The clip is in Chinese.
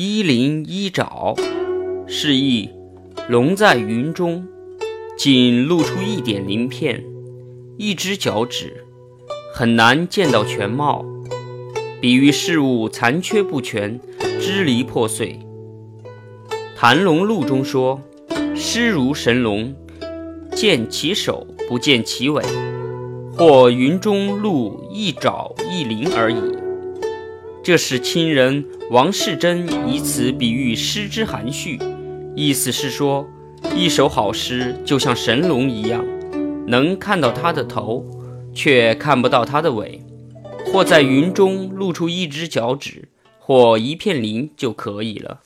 一鳞一爪，示意龙在云中，仅露出一点鳞片，一只脚趾，很难见到全貌，比喻事物残缺不全，支离破碎。《谭龙录》中说：“师如神龙，见其首不见其尾，或云中露一爪一鳞而已。”这是亲人王世贞以此比喻诗之含蓄，意思是说，一首好诗就像神龙一样，能看到它的头，却看不到它的尾，或在云中露出一只脚趾或一片鳞就可以了。